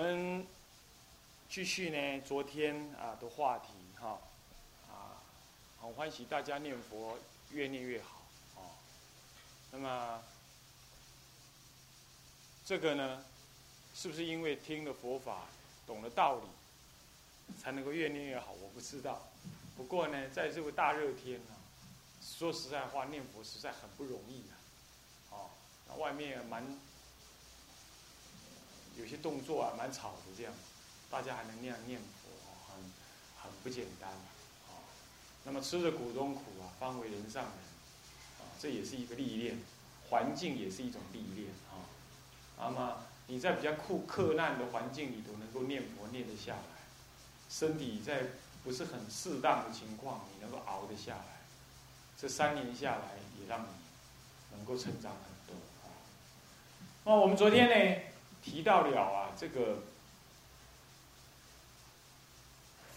我们继续呢，昨天啊的话题哈，啊，很欢喜大家念佛越念越好哦。那么这个呢，是不是因为听了佛法，懂了道理，才能够越念越好？我不知道。不过呢，在这个大热天呢，说实在话，念佛实在很不容易啊。哦，那外面蛮。有些动作啊，蛮吵的这样，大家还能那样念佛，很很不简单啊。那么吃着苦中苦啊，方为人上人啊，这也是一个历练，环境也是一种历练啊。那么你在比较酷克难的环境里头能够念佛念得下来，身体在不是很适当的情况，你能够熬得下来，这三年下来也让你能够成长很多啊。那我们昨天呢？提到了啊，这个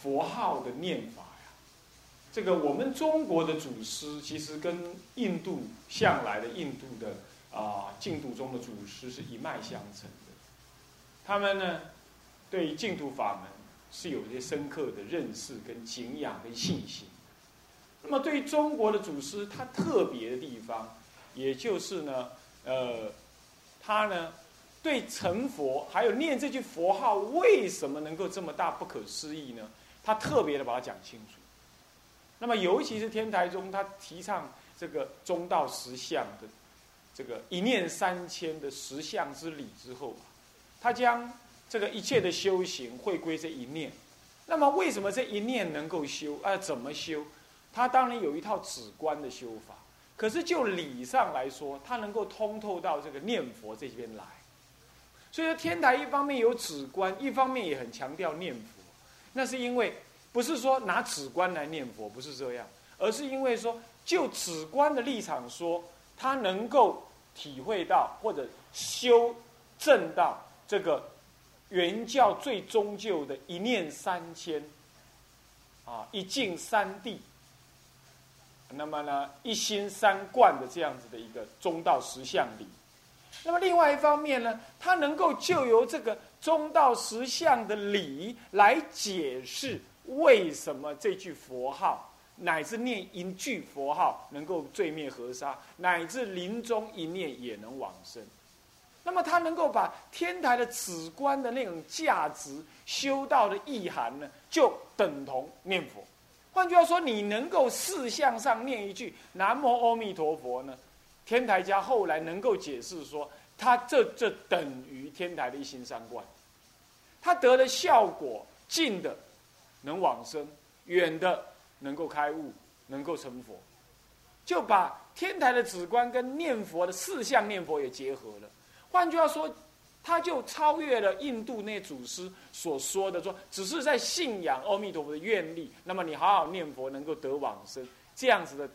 佛号的念法呀，这个我们中国的祖师其实跟印度向来的印度的啊净土中的祖师是一脉相承的。他们呢，对净土法门是有一些深刻的认识、跟敬仰、跟信心。那么对于中国的祖师，他特别的地方，也就是呢，呃，他呢。对成佛，还有念这句佛号，为什么能够这么大不可思议呢？他特别的把它讲清楚。那么，尤其是天台宗，他提倡这个中道实相的这个一念三千的实相之理之后，他将这个一切的修行会归这一念。那么，为什么这一念能够修？啊，怎么修？他当然有一套止观的修法。可是就理上来说，他能够通透到这个念佛这边来。所以说，天台一方面有止观，一方面也很强调念佛。那是因为不是说拿止观来念佛，不是这样，而是因为说就止观的立场说，他能够体会到或者修正到这个原教最终究的一念三千，啊，一境三地，那么呢，一心三观的这样子的一个中道实相理。那么另外一方面呢，他能够就由这个中道实相的理来解释为什么这句佛号乃至念一句佛号能够罪灭河沙，乃至临终一念也能往生。那么他能够把天台的此观的那种价值修道的意涵呢，就等同念佛。换句话说，你能够四相上念一句南无阿弥陀佛呢？天台家后来能够解释说，他这这等于天台的一心三观，他得了效果，近的能往生，远的能够开悟，能够成佛，就把天台的止观跟念佛的四相念佛也结合了。换句话说，他就超越了印度那祖师所说的说，只是在信仰阿弥陀佛的愿力，那么你好好念佛能够得往生，这样子的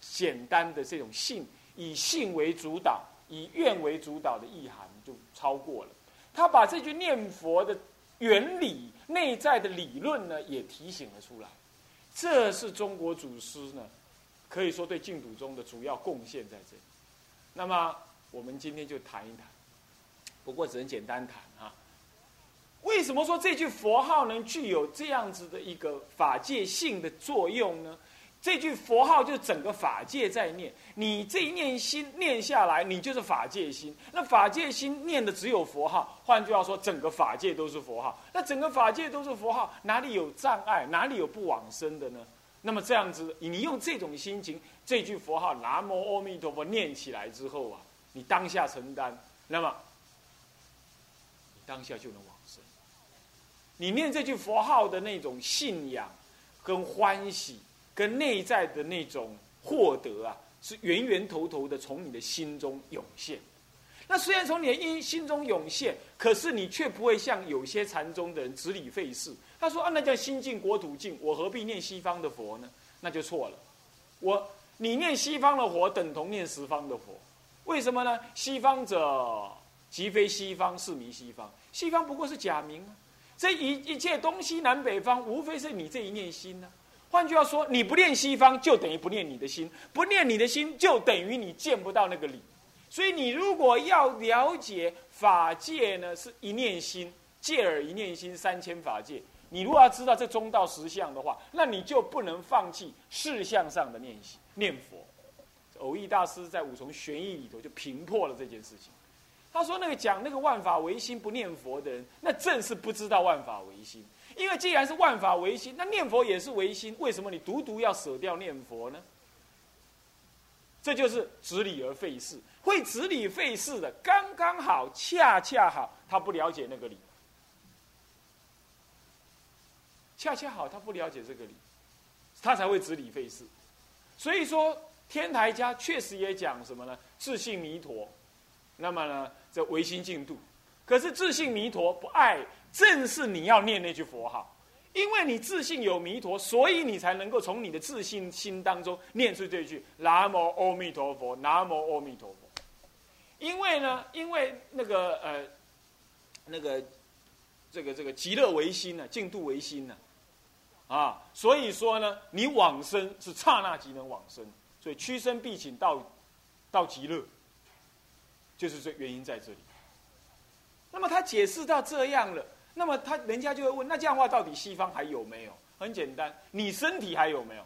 简单的这种信。以性为主导，以愿为主导的意涵就超过了。他把这句念佛的原理、内在的理论呢，也提醒了出来。这是中国祖师呢，可以说对净土中的主要贡献在这里。那么我们今天就谈一谈，不过只能简单谈啊。为什么说这句佛号能具有这样子的一个法界性的作用呢？这句佛号就整个法界在念，你这一念心念下来，你就是法界心。那法界心念的只有佛号，换句话说，整个法界都是佛号。那整个法界都是佛号，哪里有障碍？哪里有不往生的呢？那么这样子，你用这种心情，这句佛号“南无阿弥陀佛”念起来之后啊，你当下承担，那么你当下就能往生。你念这句佛号的那种信仰跟欢喜。跟内在的那种获得啊，是源源头头的从你的心中涌现。那虽然从你的心心中涌现，可是你却不会像有些禅宗的人执理费事。他说：“啊，那叫心净国土净，我何必念西方的佛呢？”那就错了。我你念西方的佛，等同念十方的佛。为什么呢？西方者，即非西方，是迷西方。西方不过是假名啊。这一一切东西南北方，无非是你这一念心呢。换句话说，你不念西方，就等于不念你的心；不念你的心，就等于你见不到那个理。所以，你如果要了解法界呢，是一念心，借耳一念心，三千法界。你如果要知道这中道实相的话，那你就不能放弃事相上的念心念佛。偶益大师在五重玄义里头就评破了这件事情。他说：“那个讲那个万法唯心不念佛的人，那正是不知道万法唯心。因为既然是万法唯心，那念佛也是唯心。为什么你独独要舍掉念佛呢？这就是执理而废事。会执理废事的，刚刚好，恰恰好，他不了解那个理。恰恰好，他不了解这个理，他才会执理废事。所以说，天台家确实也讲什么呢？自信弥陀。那么呢，这唯心净度。可是自信弥陀不爱，正是你要念那句佛号，因为你自信有弥陀，所以你才能够从你的自信心当中念出这句南无阿弥陀佛，南无阿弥陀佛。因为呢，因为那个呃，那个这个这个极乐唯心呢，净度唯心呢。啊，所以说呢，你往生是刹那即能往生，所以屈身必请到，到极乐，就是这原因在这里。那么他解释到这样了，那么他人家就会问，那这样的话到底西方还有没有？很简单，你身体还有没有？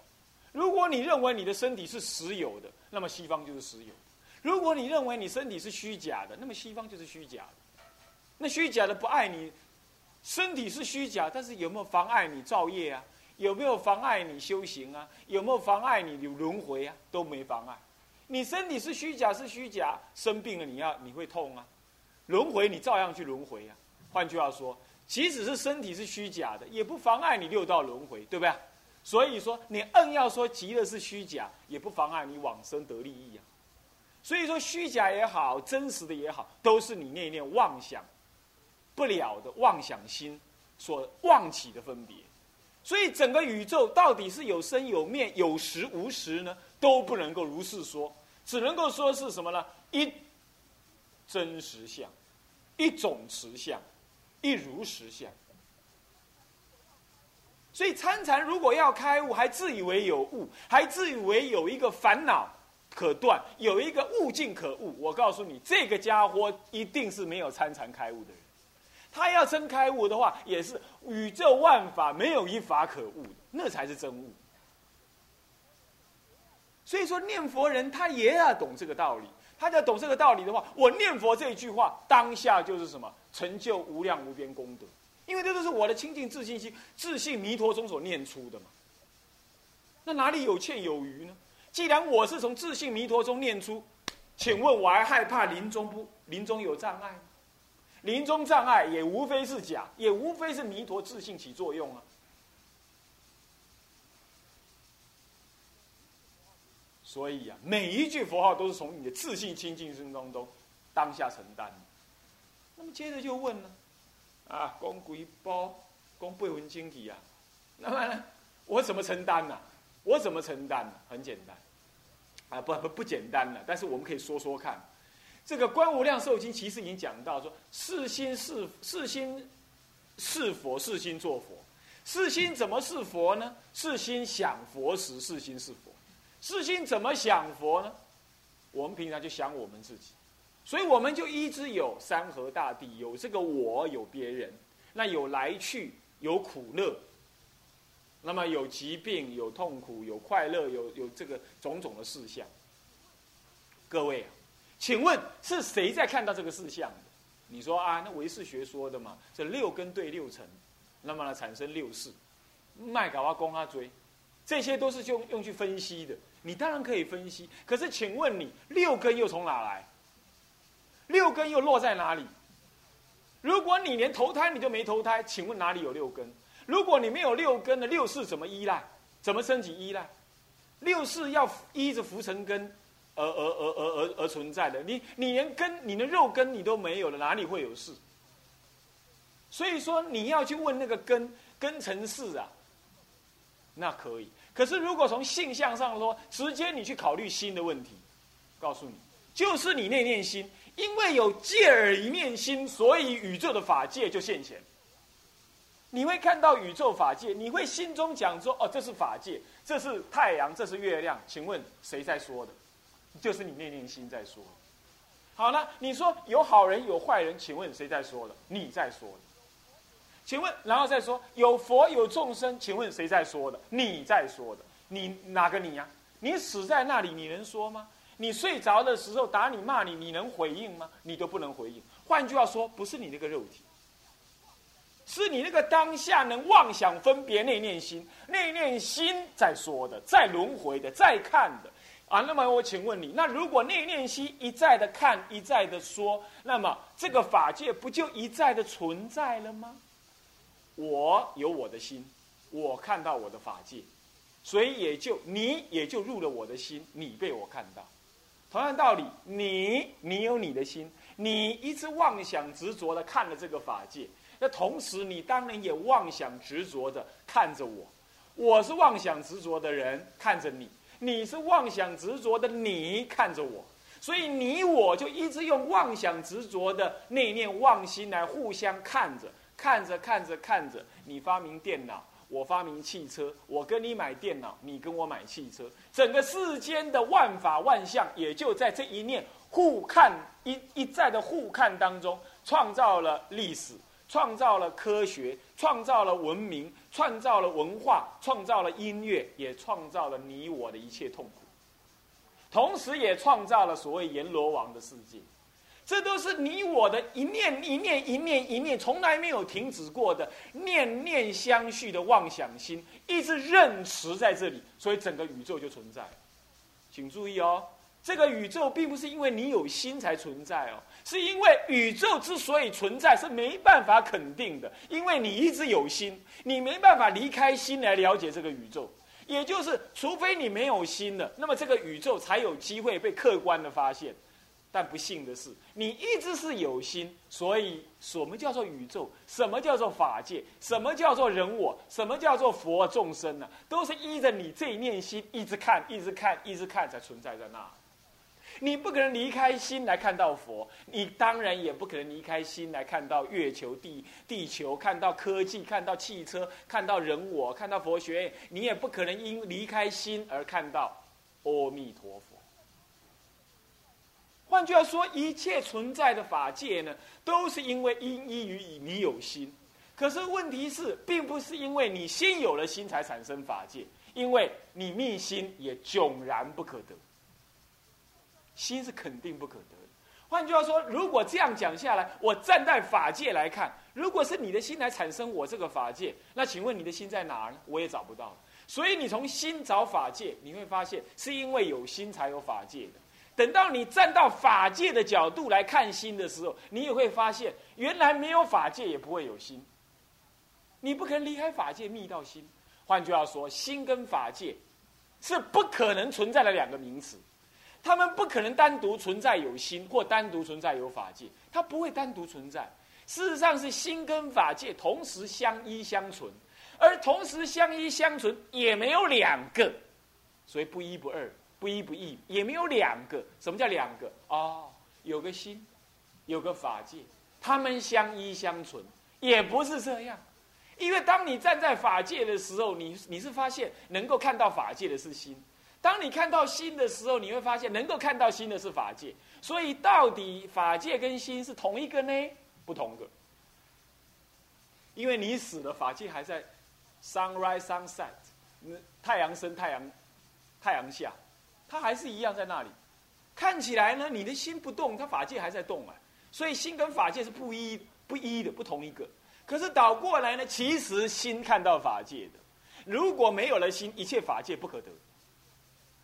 如果你认为你的身体是实有的，那么西方就是实有；如果你认为你身体是虚假的，那么西方就是虚假的。那虚假的不爱你，身体是虚假，但是有没有妨碍你造业啊？有没有妨碍你修行啊？有没有妨碍你轮回啊？都没妨碍。你身体是虚假是虚假，生病了你要你会痛啊？轮回你照样去轮回啊。换句话说，即使是身体是虚假的，也不妨碍你六道轮回，对不对？所以说，你硬要说极乐是虚假，也不妨碍你往生得利益啊。所以说，虚假也好，真实的也好，都是你念念妄想不了的妄想心所妄起的分别。所以整个宇宙到底是有生有灭、有实无实呢？都不能够如是说，只能够说是什么呢？一真实相，一种实相，一如实相。所以参禅如果要开悟，还自以为有悟，还自以为有一个烦恼可断，有一个悟境可悟。我告诉你，这个家伙一定是没有参禅开悟的人。他要真开悟的话，也是宇宙万法没有一法可悟的，那才是真悟。所以说，念佛人他也要懂这个道理。他要懂这个道理的话，我念佛这一句话，当下就是什么成就无量无边功德，因为这都是我的清净自信心、自信弥陀中所念出的嘛。那哪里有欠有余呢？既然我是从自信弥陀中念出，请问我还害怕临终不临终有障碍吗？临终障碍也无非是假，也无非是弥陀自信起作用啊。所以啊，每一句佛号都是从你的自信清净心当中当下承担。那么接着就问了，啊，公鬼包，公背文经体啊，那么呢，我怎么承担呢？我怎么承担呢？很简单，啊，不不不简单了，但是我们可以说说看。这个《观无量寿经》其实已经讲到说：是心是是心是佛，是心做佛。是心怎么是佛呢？是心想佛时，是心是佛。是心怎么想佛呢？我们平常就想我们自己，所以我们就一直有山河大地，有这个我，有别人，那有来去，有苦乐，那么有疾病，有痛苦，有快乐，有有这个种种的事项。各位啊。请问是谁在看到这个事项的？你说啊，那唯识学说的嘛，这六根对六尘，那么呢产生六事，麦睾啊、公啊、追，这些都是用用去分析的。你当然可以分析，可是请问你六根又从哪来？六根又落在哪里？如果你连投胎你都没投胎，请问哪里有六根？如果你没有六根的六世怎么依赖？怎么升级依赖？六世要依着浮尘根。而而而而而而存在的，你你连根，你的肉根你都没有了，哪里会有事？所以说你要去问那个根根成事啊，那可以。可是如果从性相上说，直接你去考虑心的问题，告诉你，就是你那念心，因为有借耳一念心，所以宇宙的法界就现前。你会看到宇宙法界，你会心中讲说：哦，这是法界，这是太阳，这是月亮。请问谁在说的？就是你念念心在说，好了，你说有好人有坏人，请问谁在说的？你在说的，请问，然后再说有佛有众生，请问谁在说的？你在说的，你哪个你呀？你死在那里，你能说吗？你睡着的时候打你骂你，你能回应吗？你都不能回应。换句话说，不是你那个肉体，是你那个当下能妄想分别内念心，内念心在说的，在轮回的，在看的。啊，那么我请问你，那如果内念心一再的看，一再的说，那么这个法界不就一再的存在了吗？我有我的心，我看到我的法界，所以也就你也就入了我的心，你被我看到。同样道理，你你有你的心，你一直妄想执着的看了这个法界，那同时你当然也妄想执着的看着我，我是妄想执着的人看着你。你是妄想执着的，你看着我，所以你我就一直用妄想执着的内念妄心来互相看着，看着看着看着，你发明电脑，我发明汽车，我跟你买电脑，你跟我买汽车，整个世间的万法万象也就在这一念互看一一再的互看当中，创造了历史。创造了科学，创造了文明，创造了文化，创造了音乐，也创造了你我的一切痛苦，同时也创造了所谓阎罗王的世界。这都是你我的一念一念一念一念，从来没有停止过的念念相续的妄想心，一直任持在这里，所以整个宇宙就存在。请注意哦。这个宇宙并不是因为你有心才存在哦，是因为宇宙之所以存在是没办法肯定的，因为你一直有心，你没办法离开心来了解这个宇宙。也就是，除非你没有心了，那么这个宇宙才有机会被客观的发现。但不幸的是，你一直是有心，所以什么叫做宇宙？什么叫做法界？什么叫做人我？什么叫做佛众生呢？都是依着你这一念心，一直看，一直看，一直看，才存在在那。你不可能离开心来看到佛，你当然也不可能离开心来看到月球、地地球，看到科技，看到汽车，看到人我，看到佛学。你也不可能因离开心而看到阿弥陀佛。换句话说，一切存在的法界呢，都是因为因依于你有心。可是问题是，并不是因为你先有了心才产生法界，因为你密心也迥然不可得。心是肯定不可得的。换句话说，如果这样讲下来，我站在法界来看，如果是你的心来产生我这个法界，那请问你的心在哪儿呢？我也找不到。所以你从心找法界，你会发现是因为有心才有法界的。等到你站到法界的角度来看心的时候，你也会发现，原来没有法界也不会有心。你不可能离开法界觅到心。换句话说，心跟法界是不可能存在的两个名词。他们不可能单独存在有心，或单独存在有法界，它不会单独存在。事实上是心跟法界同时相依相存，而同时相依相存也没有两个，所以不一不二，不一不异，也没有两个。什么叫两个？哦，有个心，有个法界，他们相依相存，也不是这样。因为当你站在法界的时候，你你是发现能够看到法界的是心。当你看到心的时候，你会发现能够看到心的是法界，所以到底法界跟心是同一个呢？不同的，因为你死了，法界还在 sunrise sunset，太阳升太阳太阳下，它还是一样在那里。看起来呢，你的心不动，它法界还在动啊。所以心跟法界是不一不一的，不同一个。可是倒过来呢，其实心看到法界的，如果没有了心，一切法界不可得。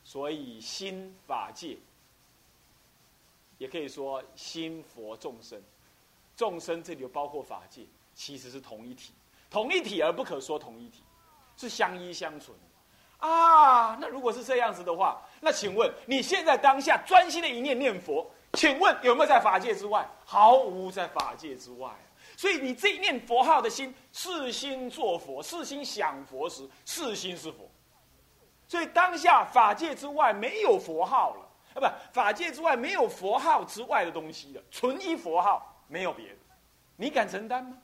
所以心法界，也可以说心佛众生，众生这里就包括法界，其实是同一体，同一体而不可说同一体，是相依相存。啊，那如果是这样子的话，那请问你现在当下专心的一念念佛，请问有没有在法界之外？毫无在法界之外。所以你这一念佛号的心，是心做佛，是心想佛时，是心是佛。所以当下法界之外没有佛号了，啊，不，法界之外没有佛号之外的东西了，纯一佛号，没有别的。你敢承担吗？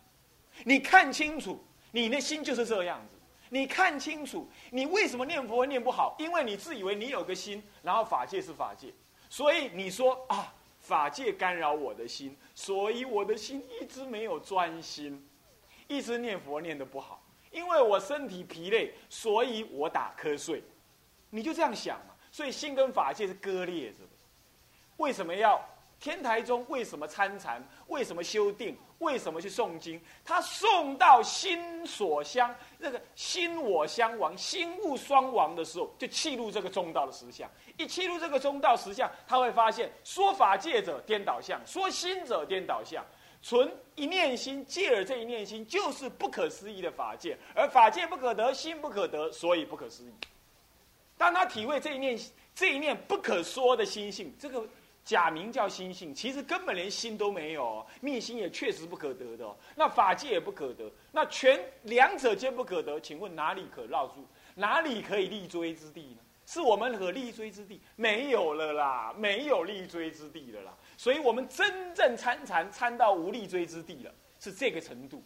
你看清楚，你的心就是这样子。你看清楚，你为什么念佛念不好？因为你自以为你有个心，然后法界是法界，所以你说啊，法界干扰我的心，所以我的心一直没有专心。一直念佛念的不好，因为我身体疲累，所以我打瞌睡。你就这样想嘛，所以心跟法界是割裂着的。为什么要天台中？为什么参禅？为什么修定？为什么去诵经？他诵到心所相，那个心我相亡、心物双亡的时候，就契入这个中道的实相。一契入这个中道实相，他会发现说法界者颠倒相，说心者颠倒相。存一念心，借而这一念心就是不可思议的法界，而法界不可得，心不可得，所以不可思议。当他体会这一念这一念不可说的心性，这个。假名叫心性，其实根本连心都没有。密心也确实不可得的，哦那法界也不可得，那全两者皆不可得。请问哪里可绕住？哪里可以立锥之地呢？是我们可立锥之地没有了啦，没有立锥之地了啦。所以我们真正参禅参到无立锥之地了，是这个程度。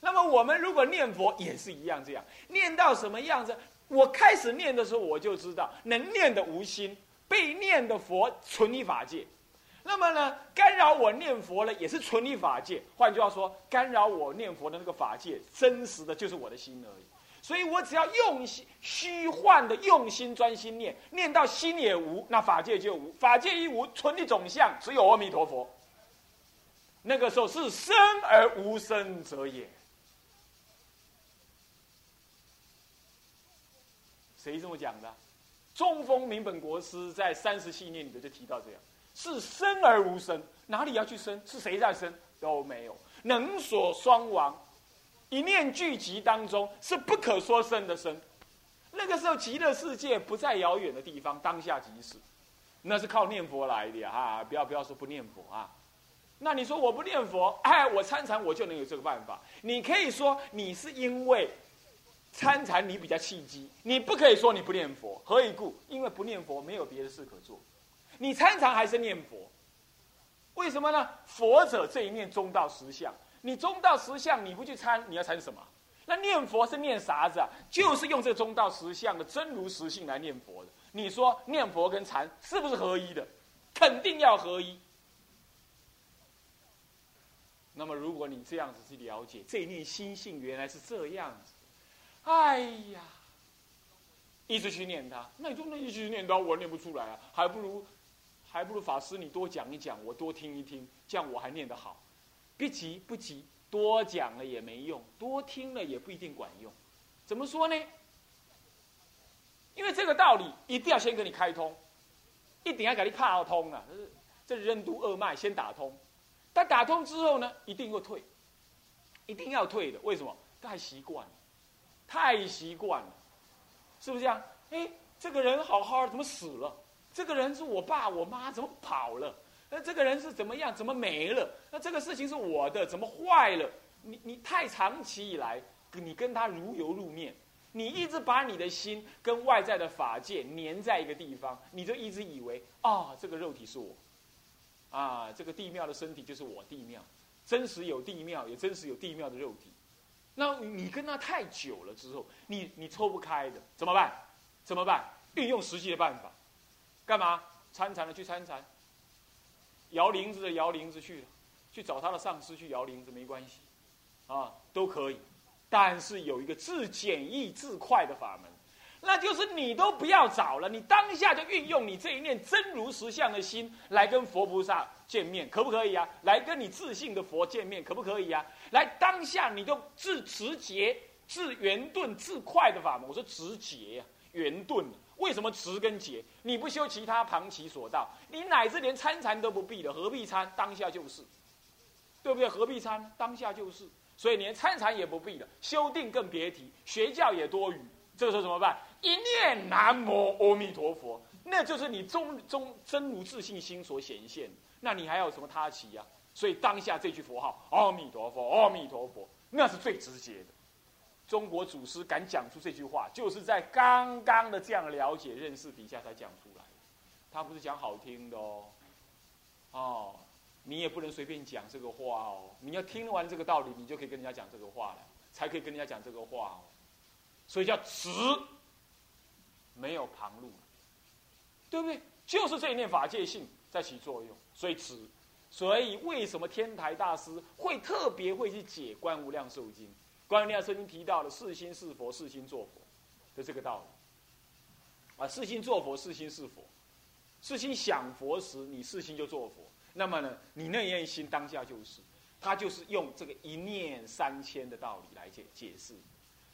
那么我们如果念佛也是一样，这样念到什么样子？我开始念的时候我就知道，能念的无心。被念的佛存于法界，那么呢，干扰我念佛了也是存于法界。换句话说，干扰我念佛的那个法界，真实的就是我的心而已。所以我只要用心虚幻的用心专心念，念到心也无，那法界就无。法界一无，存的总相只有阿弥陀佛。那个时候是生而无生者也。谁这么讲的？中峰明本国师在三十七念里头就提到这样：是生而无生，哪里要去生？是谁在生？都没有，能所双亡，一念聚集当中是不可说生的生。那个时候极乐世界不在遥远的地方，当下即是，那是靠念佛来的啊！不要不要说不念佛啊！那你说我不念佛，哎，我参禅我就能有这个办法？你可以说你是因为。参禅你比较契机，你不可以说你不念佛，何以故？因为不念佛没有别的事可做，你参禅还是念佛？为什么呢？佛者这一念中道实相，你中道实相你不去参，你要参什么？那念佛是念啥子啊？就是用这中道实相的真如实性来念佛的。你说念佛跟禅是不是合一的？肯定要合一。那么如果你这样子去了解这一念心性，原来是这样子。哎呀，一直去念它，那你就那一直去念它，我念不出来啊，还不如，还不如法师你多讲一讲，我多听一听，这样我还念得好。别急，不急，多讲了也没用，多听了也不一定管用。怎么说呢？因为这个道理一定要先给你开通，一定要给你卡通啊！这任督二脉先打通，但打通之后呢，一定会退，一定要退的。为什么？太习惯。太习惯了，是不是这样？哎，这个人好好的，怎么死了？这个人是我爸我妈，怎么跑了？那这个人是怎么样？怎么没了？那这个事情是我的，怎么坏了？你你太长期以来，你跟他如油如面，你一直把你的心跟外在的法界粘在一个地方，你就一直以为啊，这个肉体是我，啊，这个地庙的身体就是我地庙，真实有地庙，也真实有地庙的肉体。那你跟他太久了之后，你你抽不开的，怎么办？怎么办？运用实际的办法，干嘛？参禅的去参禅，摇铃子的摇铃子去了，去找他的上司去摇铃子没关系，啊，都可以。但是有一个自简易自快的法门。那就是你都不要找了，你当下就运用你这一念真如实相的心来跟佛菩萨见面，可不可以啊？来跟你自信的佛见面，可不可以啊？来当下你就自持节、自圆顿、自快的法门。我说持节呀，圆顿。为什么持跟节？你不修其他旁其所道，你乃至连参禅都不必了，何必参？当下就是，对不对？何必参？当下就是。所以连参禅也不必了，修定更别提，学教也多余。这个时候怎么办？一念南无阿弥陀佛，那就是你中中真如自信心所显现。那你还有什么他奇呀？所以当下这句佛号阿弥陀佛，阿弥陀佛，那是最直接的。中国祖师敢讲出这句话，就是在刚刚的这样了解认识底下才讲出来的。他不是讲好听的哦，哦，你也不能随便讲这个话哦。你要听完这个道理，你就可以跟人家讲这个话了，才可以跟人家讲这个话哦。所以叫直，没有旁路，对不对？就是这一念法界性在起作用，所以此。所以为什么天台大师会特别会去解《观无量寿经》？《观无量寿经》提到了是心是佛，是心做佛的这个道理。啊，是心做佛，是心是佛，是心想佛时，你是心就做佛。那么呢，你那一念心当下就是，他就是用这个一念三千的道理来解解释。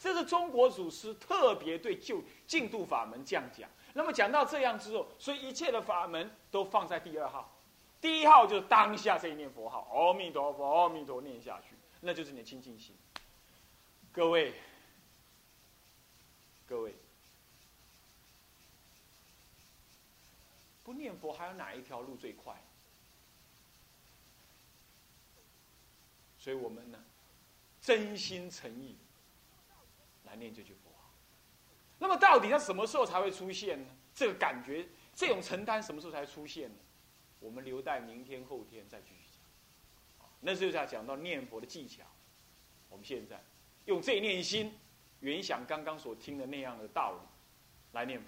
这是中国祖师特别对就净度法门这样讲。那么讲到这样之后，所以一切的法门都放在第二号。第一号就是当下这一念佛号，阿弥陀佛，阿弥陀念下去，那就是你的清净心。各位，各位，不念佛还有哪一条路最快？所以我们呢，真心诚意来念这句佛号。那么到底它什么时候才会出现呢？这个感觉，这种承担什么时候才出现呢？我们留待明天后天再继续讲，那就是要讲到念佛的技巧。我们现在用这念心，原想刚刚所听的那样的道理来念佛。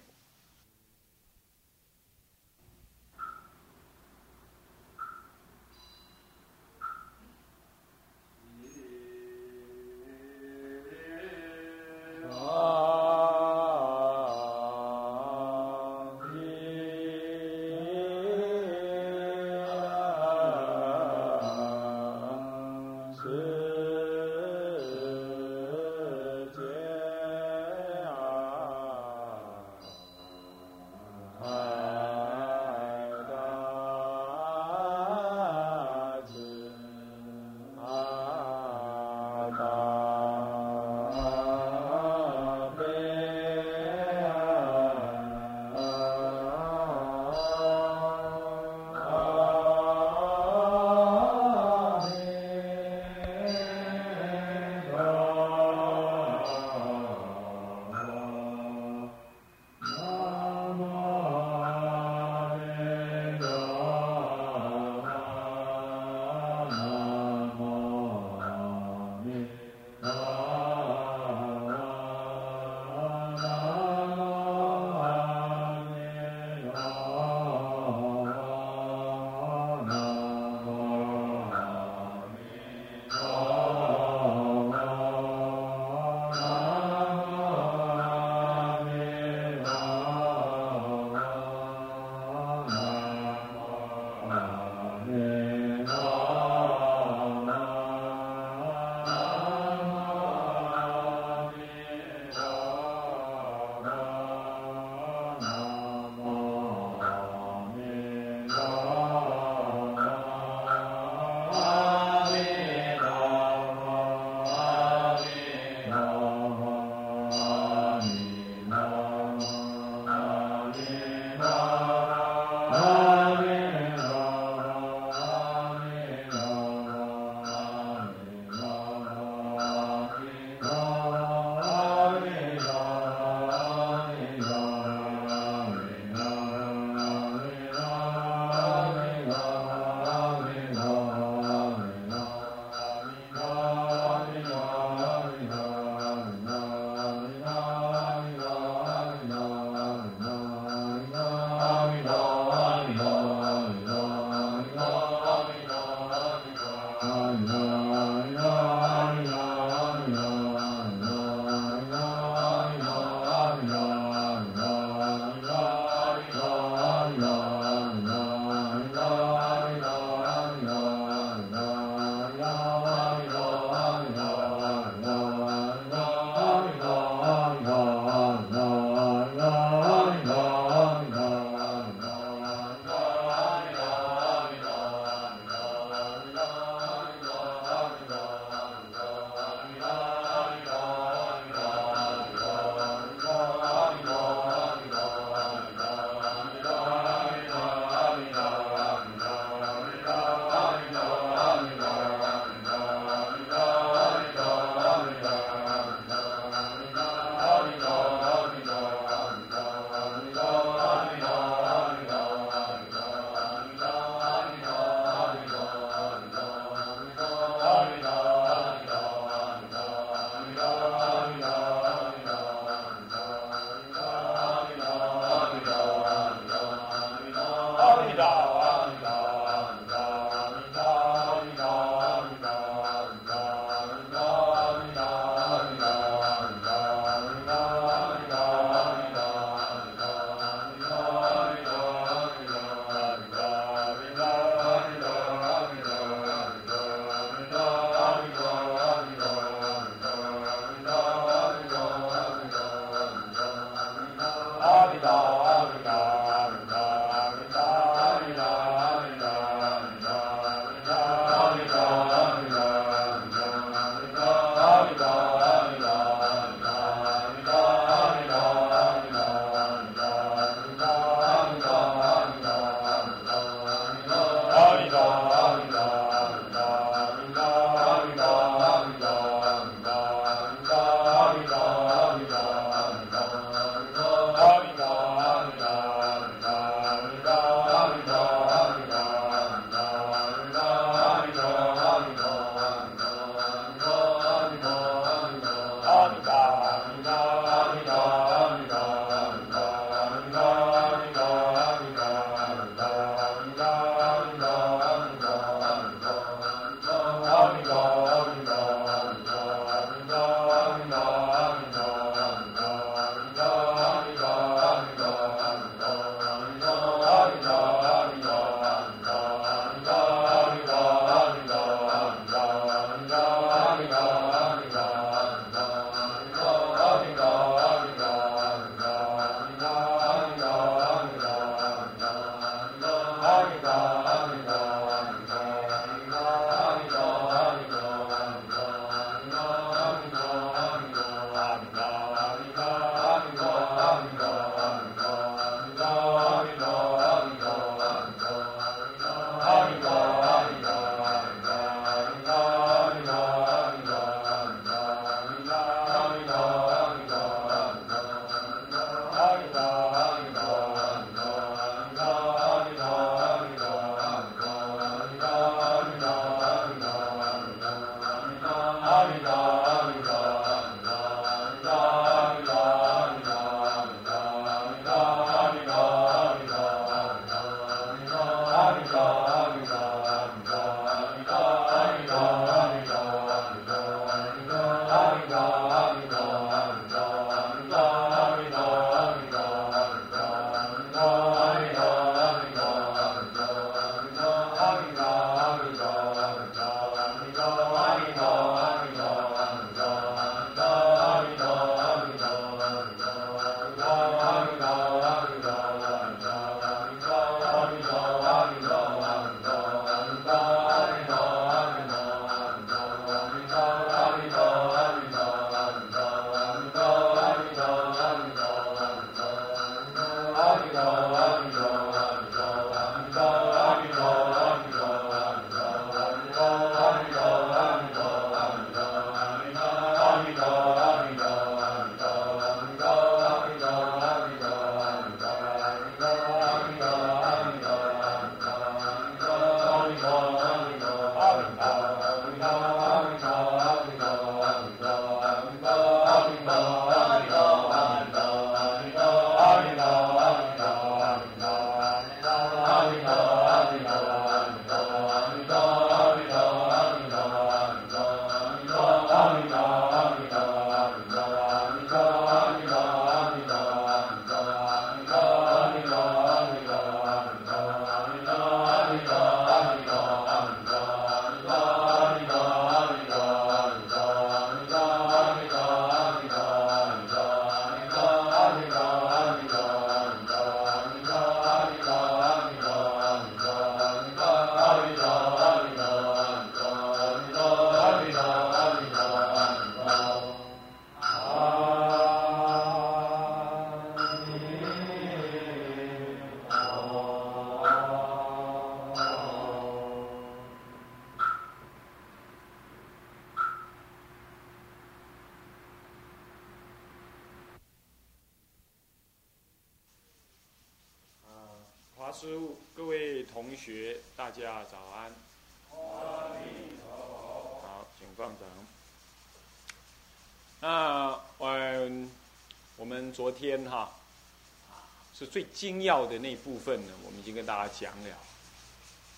最精要的那部分呢，我们已经跟大家讲了。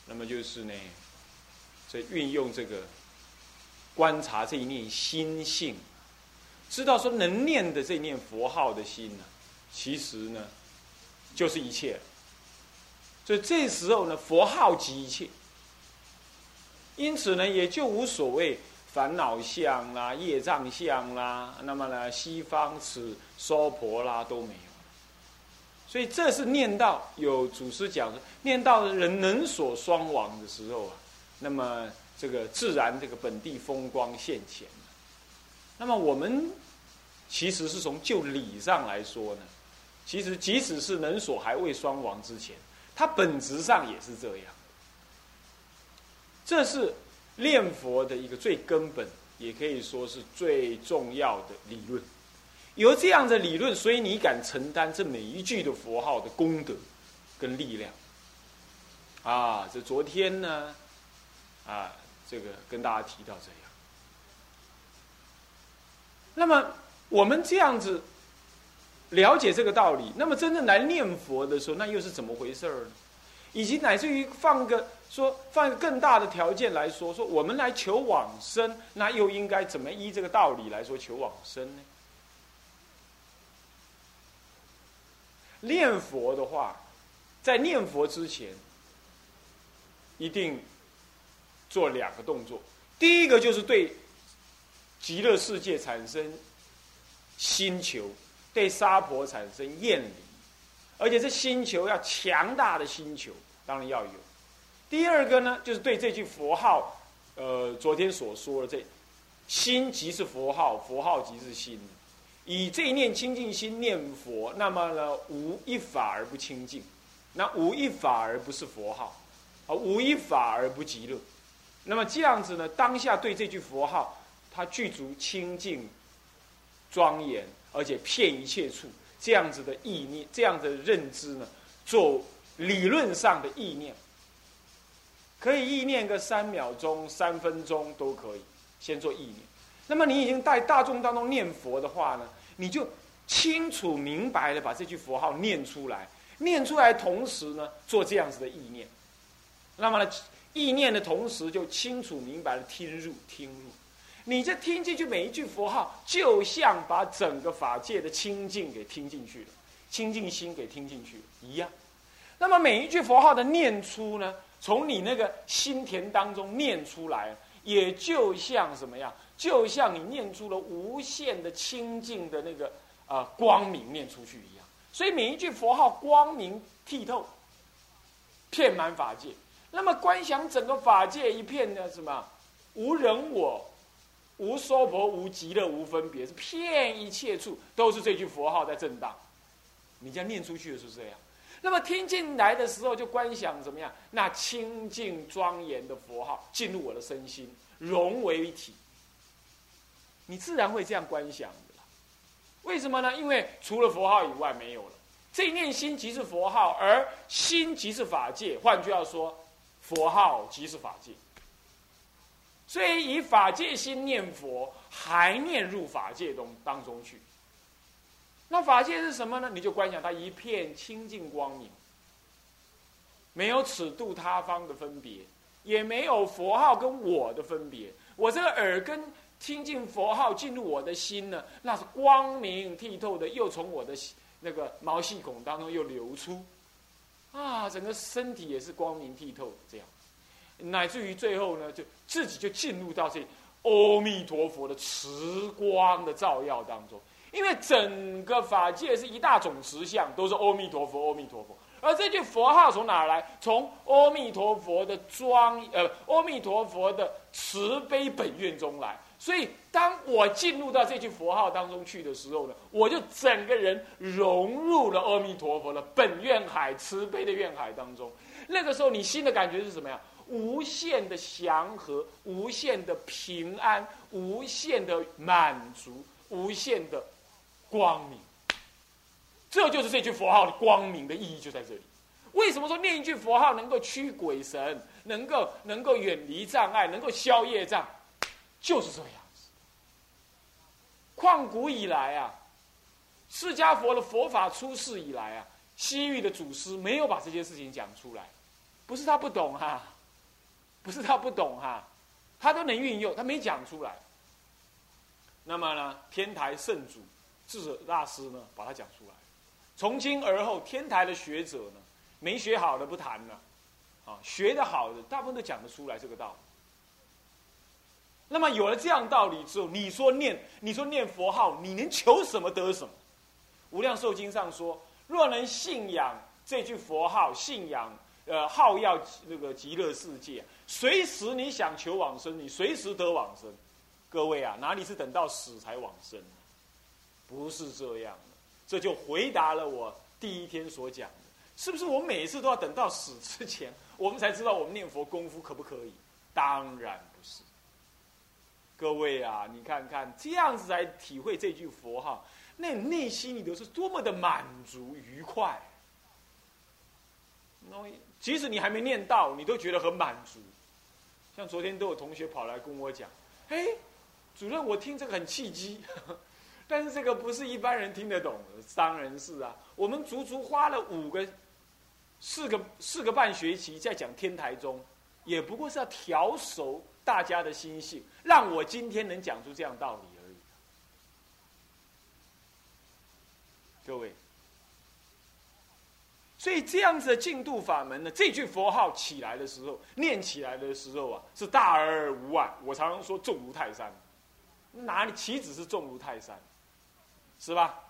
那么就是呢，在运用这个观察这一念心性，知道说能念的这一念佛号的心呢，其实呢，就是一切。所以这时候呢，佛号即一切。因此呢，也就无所谓烦恼相啦、业障相啦，那么呢，西方此娑婆啦都没有。所以这是念到有祖师讲的，念到人能所双亡的时候啊，那么这个自然这个本地风光现前。那么我们其实是从就理上来说呢，其实即使是能所还未双亡之前。它本质上也是这样，这是念佛的一个最根本，也可以说是最重要的理论。有这样的理论，所以你敢承担这每一句的佛号的功德跟力量。啊，这昨天呢，啊，这个跟大家提到这样。那么我们这样子。了解这个道理，那么真正来念佛的时候，那又是怎么回事儿呢？以及乃至于放个说放一个更大的条件来说，说我们来求往生，那又应该怎么依这个道理来说求往生呢？念佛的话，在念佛之前，一定做两个动作。第一个就是对极乐世界产生心求。对沙婆产生厌离，而且这星球要强大的星球，当然要有。第二个呢，就是对这句佛号，呃，昨天所说的这心即是佛号，佛号即是心。以这一念清净心念佛，那么呢，无一法而不清净，那无一法而不是佛号，啊，无一法而不极乐。那么这样子呢，当下对这句佛号，它具足清净、庄严。而且骗一切处，这样子的意念，这样的认知呢，做理论上的意念，可以意念个三秒钟、三分钟都可以，先做意念。那么你已经在大众当中念佛的话呢，你就清楚明白的把这句佛号念出来，念出来同时呢，做这样子的意念。那么呢，意念的同时就清楚明白的听入，听入。你这听进去每一句佛号，就像把整个法界的清净给听进去了，清净心给听进去一样。那么每一句佛号的念出呢，从你那个心田当中念出来，也就像什么样？就像你念出了无限的清净的那个啊光明念出去一样。所以每一句佛号光明剔透，遍满法界。那么观想整个法界一片的什么无人我。无娑婆，无极乐，无分别，是遍一切处都是这句佛号在震荡。你这样念出去的是这样，那么听进来的时候就观想怎么样？那清净庄严的佛号进入我的身心，融为一体，你自然会这样观想的啦。为什么呢？因为除了佛号以外没有了。这一念心即是佛号，而心即是法界。换句话说，佛号即是法界。所以以法界心念佛，还念入法界中当中去。那法界是什么呢？你就观想它一片清净光明，没有尺度他方的分别，也没有佛号跟我的分别。我这个耳根听进佛号进入我的心呢，那是光明剔透的，又从我的那个毛细孔当中又流出，啊，整个身体也是光明剔透这样。乃至于最后呢，就自己就进入到这阿弥陀佛的慈光的照耀当中，因为整个法界是一大种实相，都是阿弥陀佛，阿弥陀佛。而这句佛号从哪来？从阿弥陀佛的庄，呃，阿弥陀佛的慈悲本愿中来。所以，当我进入到这句佛号当中去的时候呢，我就整个人融入了阿弥陀佛的本愿海、慈悲的愿海当中。那个时候，你心的感觉是什么呀？无限的祥和，无限的平安，无限的满足，无限的光明。这就是这句佛号的光明的意义，就在这里。为什么说念一句佛号能够驱鬼神，能够能够远离障碍，能够消业障？就是这样子。旷古以来啊，释迦佛的佛法出世以来啊，西域的祖师没有把这件事情讲出来，不是他不懂哈，不是他不懂哈，他都能运用，他没讲出来。那么呢，天台圣祖智者大师呢，把它讲出来。从今而后，天台的学者呢，没学好的不谈了，啊，学的好的大部分都讲得出来这个道理。那么有了这样道理之后，你说念，你说念佛号，你能求什么得什么？无量寿经上说，若能信仰这句佛号，信仰呃号要那个极乐世界，随时你想求往生，你随时得往生。各位啊，哪里是等到死才往生？不是这样的，这就回答了我第一天所讲的，是不是？我每次都要等到死之前，我们才知道我们念佛功夫可不可以？当然。各位啊，你看看这样子来体会这句佛号，那内心里头是多么的满足愉快。那即使你还没念到，你都觉得很满足。像昨天都有同学跑来跟我讲，哎，主任，我听这个很契机，但是这个不是一般人听得懂的。当然是啊，我们足足花了五个、四个、四个半学期在讲天台宗，也不过是要调熟。大家的心性，让我今天能讲出这样道理而已。各位，所以这样子的净度法门呢，这句佛号起来的时候，念起来的时候啊，是大而无外。我常常说重如泰山，哪里岂止是重如泰山，是吧？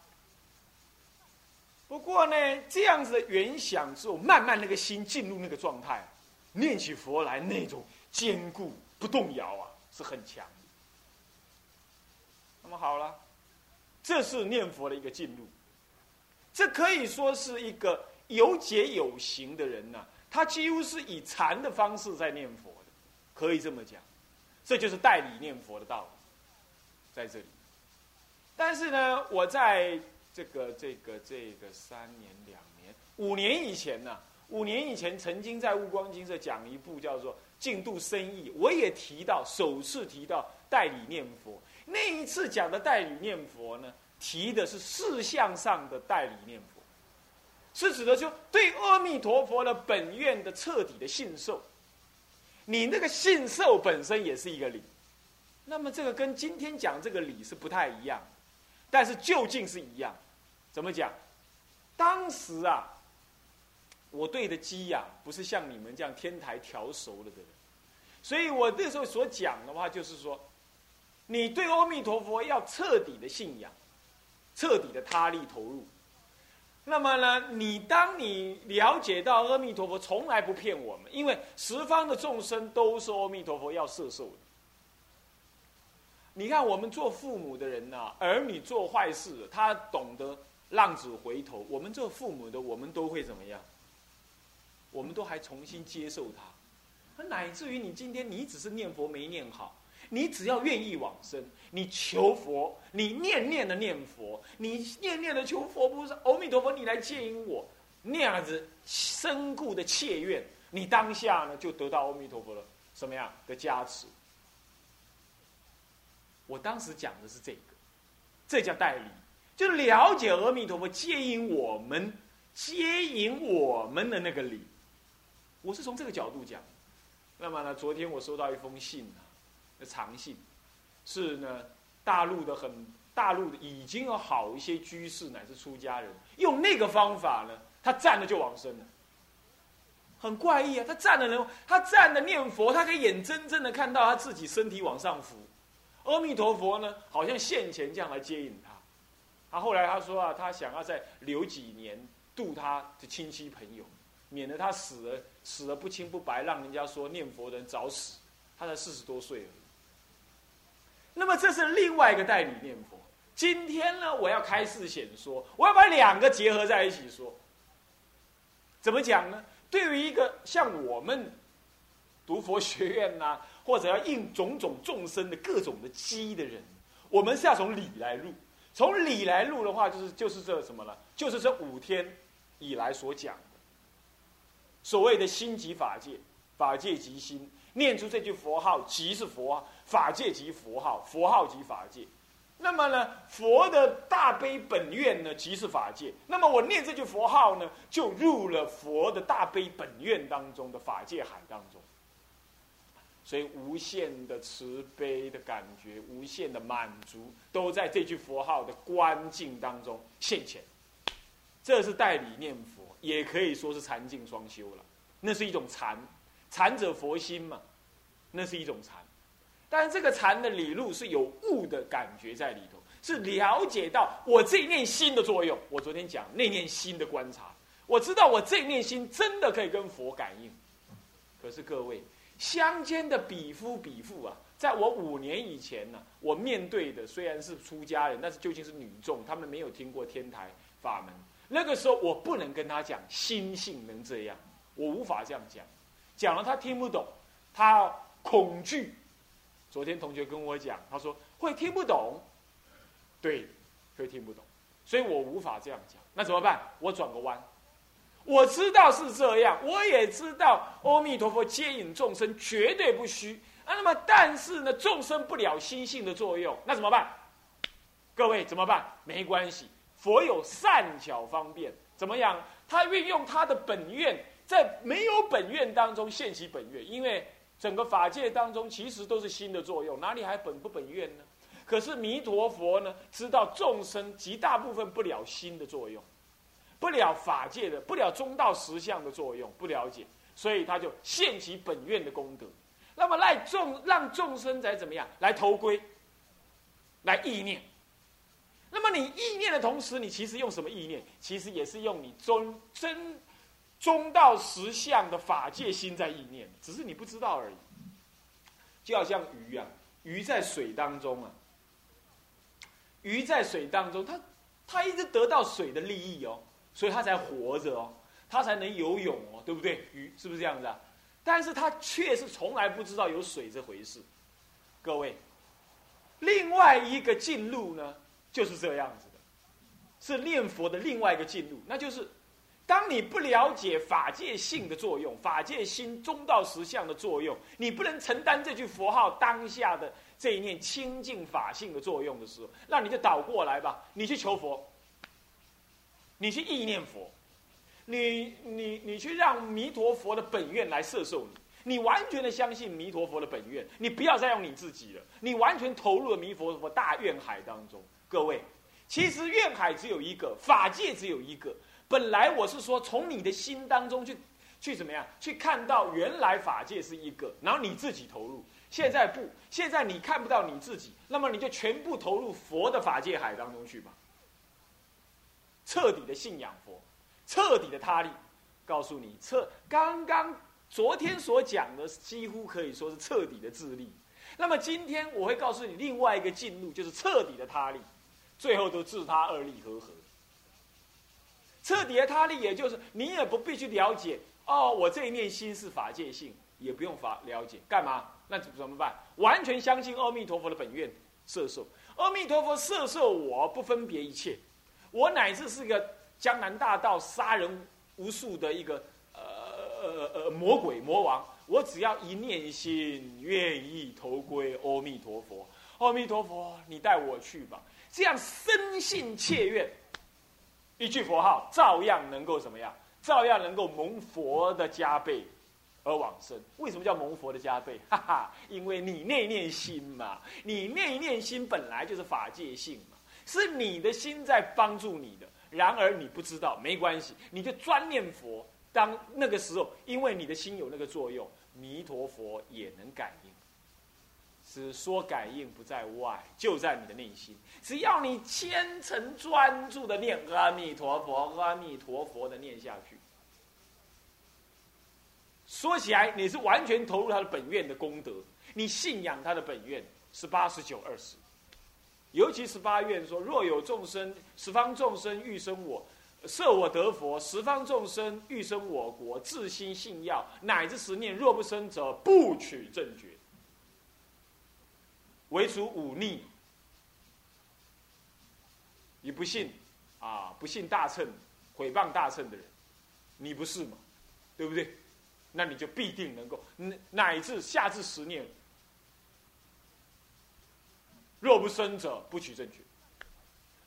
不过呢，这样子的原想之后，慢慢那个心进入那个状态，念起佛来那种坚固。不动摇啊，是很强。那么好了，这是念佛的一个进入。这可以说是一个有解有行的人呐，他几乎是以禅的方式在念佛的，可以这么讲。这就是代理念佛的道理，在这里。但是呢，我在这个这个这个三年、两年、五年以前呢，五年以前曾经在悟光金舍讲一部叫做。进度生意，我也提到，首次提到代理念佛。那一次讲的代理念佛呢，提的是事相上的代理念佛，是指的就对阿弥陀佛的本愿的彻底的信受。你那个信受本身也是一个理，那么这个跟今天讲这个理是不太一样，但是究竟是一样。怎么讲？当时啊。我对的机呀，不是像你们这样天台调熟了的人，所以我那时候所讲的话，就是说，你对阿弥陀佛要彻底的信仰，彻底的他力投入。那么呢，你当你了解到阿弥陀佛从来不骗我们，因为十方的众生都是阿弥陀佛要摄受的。你看，我们做父母的人呐，儿女做坏事，他懂得浪子回头。我们做父母的，我们都会怎么样？我们都还重新接受它，乃至于你今天你只是念佛没念好，你只要愿意往生，你求佛，你念念的念佛，你念念的求佛不是阿弥陀佛，你来接引我，那样子深固的切愿，你当下呢就得到阿弥陀佛的什么样的加持？我当时讲的是这个，这叫代理，就了解阿弥陀佛接引我们，接引我们的那个理。我是从这个角度讲，那么呢，昨天我收到一封信啊，长信，是呢大陆的很大陆的已经有好一些居士乃至出家人，用那个方法呢，他站了就往生了，很怪异啊！他站了呢，他站着念佛，他可以眼睁睁的看到他自己身体往上浮，阿弥陀佛呢，好像现前这样来接引他。他后来他说啊，他想要再留几年度他的亲戚朋友。免得他死了，死了不清不白，让人家说念佛的人早死。他才四十多岁而已。那么这是另外一个代理念佛。今天呢，我要开示显说，我要把两个结合在一起说。怎么讲呢？对于一个像我们读佛学院呐，或者要应种种众生的各种的机的人，我们是要从理来入。从理来入的话，就是就是这什么了？就是这五天以来所讲。所谓的心即法界，法界即心。念出这句佛号，即是佛法界即佛号，佛号即法界。那么呢，佛的大悲本愿呢，即是法界。那么我念这句佛号呢，就入了佛的大悲本愿当中的法界海当中。所以无限的慈悲的感觉，无限的满足，都在这句佛号的观境当中现前。这是代理念佛，也可以说是禅境双修了。那是一种禅，禅者佛心嘛，那是一种禅。但是这个禅的理路是有悟的感觉在里头，是了解到我这一念心的作用。我昨天讲那念心的观察，我知道我这一念心真的可以跟佛感应。可是各位。乡间的比夫比妇啊，在我五年以前呢，我面对的虽然是出家人，但是究竟是女众，他们没有听过天台法门。那个时候我不能跟他讲心性能这样，我无法这样讲，讲了他听不懂，他恐惧。昨天同学跟我讲，他说会听不懂，对，会听不懂，所以我无法这样讲。那怎么办？我转个弯。我知道是这样，我也知道阿弥陀佛接引众生绝对不虚啊。那么，但是呢，众生不了心性的作用，那怎么办？各位怎么办？没关系，佛有善巧方便，怎么样？他运用他的本愿，在没有本愿当中现其本愿，因为整个法界当中其实都是心的作用，哪里还本不本愿呢？可是弥陀佛呢，知道众生极大部分不了心的作用。不了法界的，不了中道实相的作用，不了解，所以他就现其本愿的功德。那么赖众让众生在怎么样来投归，来意念。那么你意念的同时，你其实用什么意念？其实也是用你中真中道实相的法界心在意念，只是你不知道而已。就好像鱼啊，鱼在水当中啊，鱼在水当中，它它一直得到水的利益哦。所以它才活着哦，它才能游泳哦，对不对？鱼是不是这样子啊？但是它却是从来不知道有水这回事。各位，另外一个进路呢，就是这样子的，是念佛的另外一个进路，那就是当你不了解法界性的作用，法界心中道实相的作用，你不能承担这句佛号当下的这一念清净法性的作用的时候，那你就倒过来吧，你去求佛。你去意念佛，你你你去让弥陀佛的本愿来摄受你，你完全的相信弥陀佛的本愿，你不要再用你自己了，你完全投入了弥陀佛大愿海当中。各位，其实愿海只有一个，法界只有一个。本来我是说从你的心当中去去怎么样去看到原来法界是一个，然后你自己投入。现在不，现在你看不到你自己，那么你就全部投入佛的法界海当中去吧。彻底的信仰佛，彻底的他力，告诉你彻刚刚昨天所讲的几乎可以说是彻底的自力。那么今天我会告诉你另外一个进路，就是彻底的他力，最后都自他二力合合。彻底的他力，也就是你也不必去了解哦，我这一念心是法界性，也不用法了解，干嘛？那怎么办？完全相信阿弥陀佛的本愿摄受，阿弥陀佛摄受我不分别一切。我乃至是个江南大盗杀人无数的一个呃呃呃魔鬼魔王，我只要一念心愿意投归阿弥陀佛，阿弥陀佛，你带我去吧。这样深信切愿，一句佛号照样能够怎么样？照样能够蒙佛的加倍而往生。为什么叫蒙佛的加倍？哈哈，因为你念念心嘛，你念念心本来就是法界性嘛。是你的心在帮助你的，然而你不知道，没关系，你就专念佛。当那个时候，因为你的心有那个作用，弥陀佛也能感应。只说感应不在外，就在你的内心。只要你虔诚专注的念阿弥陀佛，阿弥陀佛的念下去，说起来你是完全投入他的本愿的功德，你信仰他的本愿是八十九二十。尤其是八愿说：若有众生，十方众生欲生我，设我得佛；十方众生欲生我国，自心信要，乃至十念若不生者，不取正觉。唯除忤逆，你不信啊？不信大乘，毁谤大乘的人，你不是吗？对不对？那你就必定能够，乃至下至十念，若不生者，不取正觉。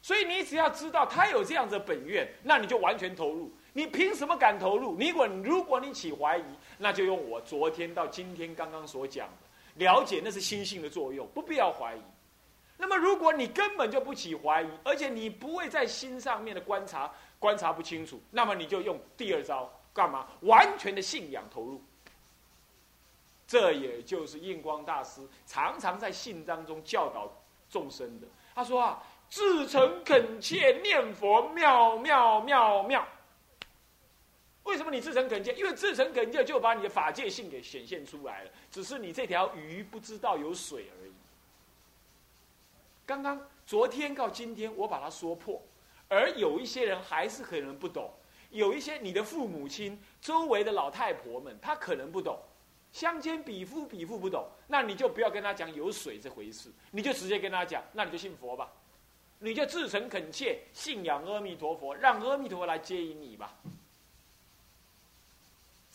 所以你只要知道他有这样的本愿，那你就完全投入。你凭什么敢投入？你果如果你起怀疑，那就用我昨天到今天刚刚所讲的，了解那是心性的作用，不必要怀疑。那么如果你根本就不起怀疑，而且你不会在心上面的观察观察不清楚，那么你就用第二招干嘛？完全的信仰投入。这也就是印光大师常常在信当中教导众生的。他说啊。至诚恳切念佛，妙妙妙妙。为什么你至诚恳切？因为至诚恳切就把你的法界性给显现出来了。只是你这条鱼不知道有水而已。刚刚昨天到今天，我把它说破，而有一些人还是可能不懂。有一些你的父母亲周围的老太婆们，他可能不懂。乡间比夫比妇不懂，那你就不要跟他讲有水这回事，你就直接跟他讲，那你就信佛吧。你就至诚恳切信仰阿弥陀佛，让阿弥陀佛来接引你吧。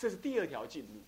这是第二条进路。